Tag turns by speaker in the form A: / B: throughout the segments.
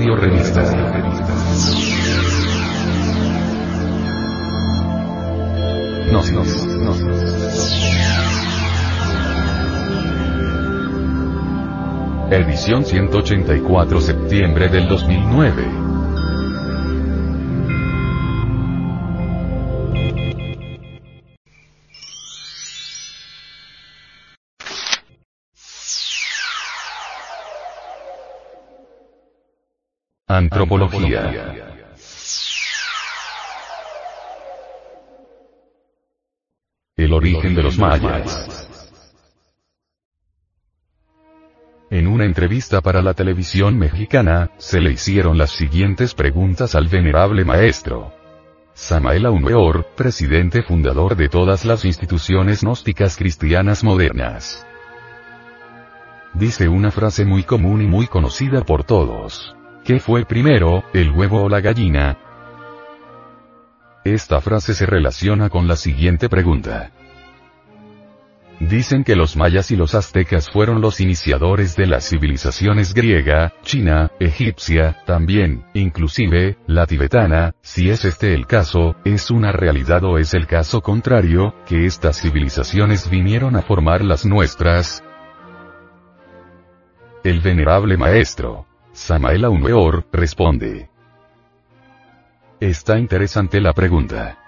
A: Radio Revista. Nos, nos, nos, Edición 184 septiembre del 2009. Antropología. El origen de los mayas. En una entrevista para la televisión mexicana, se le hicieron las siguientes preguntas al venerable maestro. Samael Aumeor, presidente fundador de todas las instituciones gnósticas cristianas modernas. Dice una frase muy común y muy conocida por todos. ¿Qué fue primero, el huevo o la gallina? Esta frase se relaciona con la siguiente pregunta. Dicen que los mayas y los aztecas fueron los iniciadores de las civilizaciones griega, china, egipcia, también, inclusive, la tibetana, si es este el caso, ¿es una realidad o es el caso contrario, que estas civilizaciones vinieron a formar las nuestras? El venerable maestro, Samael Aumeor, responde. Está interesante la pregunta.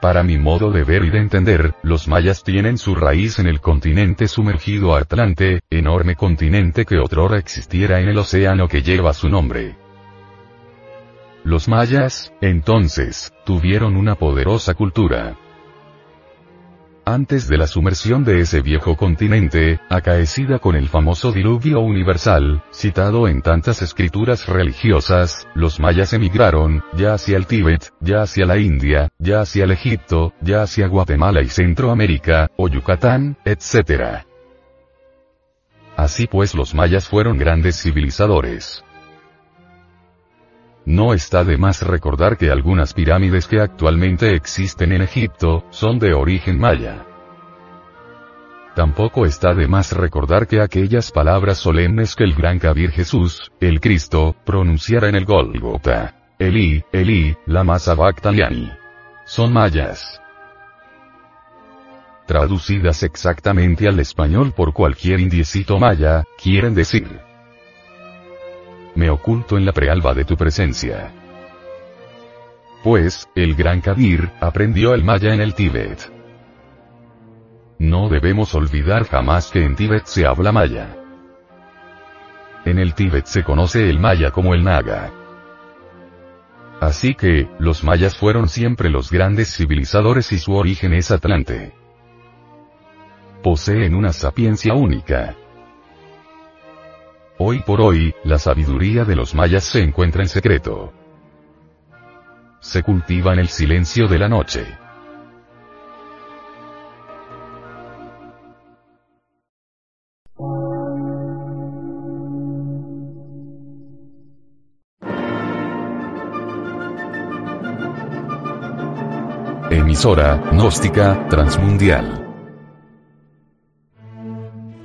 A: Para mi modo de ver y de entender, los mayas tienen su raíz en el continente sumergido Atlante, enorme continente que otrora existiera en el océano que lleva su nombre. Los mayas, entonces, tuvieron una poderosa cultura. Antes de la sumersión de ese viejo continente, acaecida con el famoso diluvio universal, citado en tantas escrituras religiosas, los mayas emigraron, ya hacia el Tíbet, ya hacia la India, ya hacia el Egipto, ya hacia Guatemala y Centroamérica, o Yucatán, etc. Así pues los mayas fueron grandes civilizadores. No está de más recordar que algunas pirámides que actualmente existen en Egipto, son de origen maya. Tampoco está de más recordar que aquellas palabras solemnes que el gran Kabir Jesús, el Cristo, pronunciara en el Golgota. Eli, Eli, lama sabachthani. Son mayas. Traducidas exactamente al español por cualquier indiecito maya, quieren decir me oculto en la prealba de tu presencia. Pues, el gran Kabir, aprendió el maya en el Tíbet. No debemos olvidar jamás que en Tíbet se habla maya. En el Tíbet se conoce el maya como el naga. Así que, los mayas fueron siempre los grandes civilizadores y su origen es Atlante. Poseen una sapiencia única. Hoy por hoy, la sabiduría de los mayas se encuentra en secreto. Se cultiva en el silencio de la noche. Emisora, gnóstica, transmundial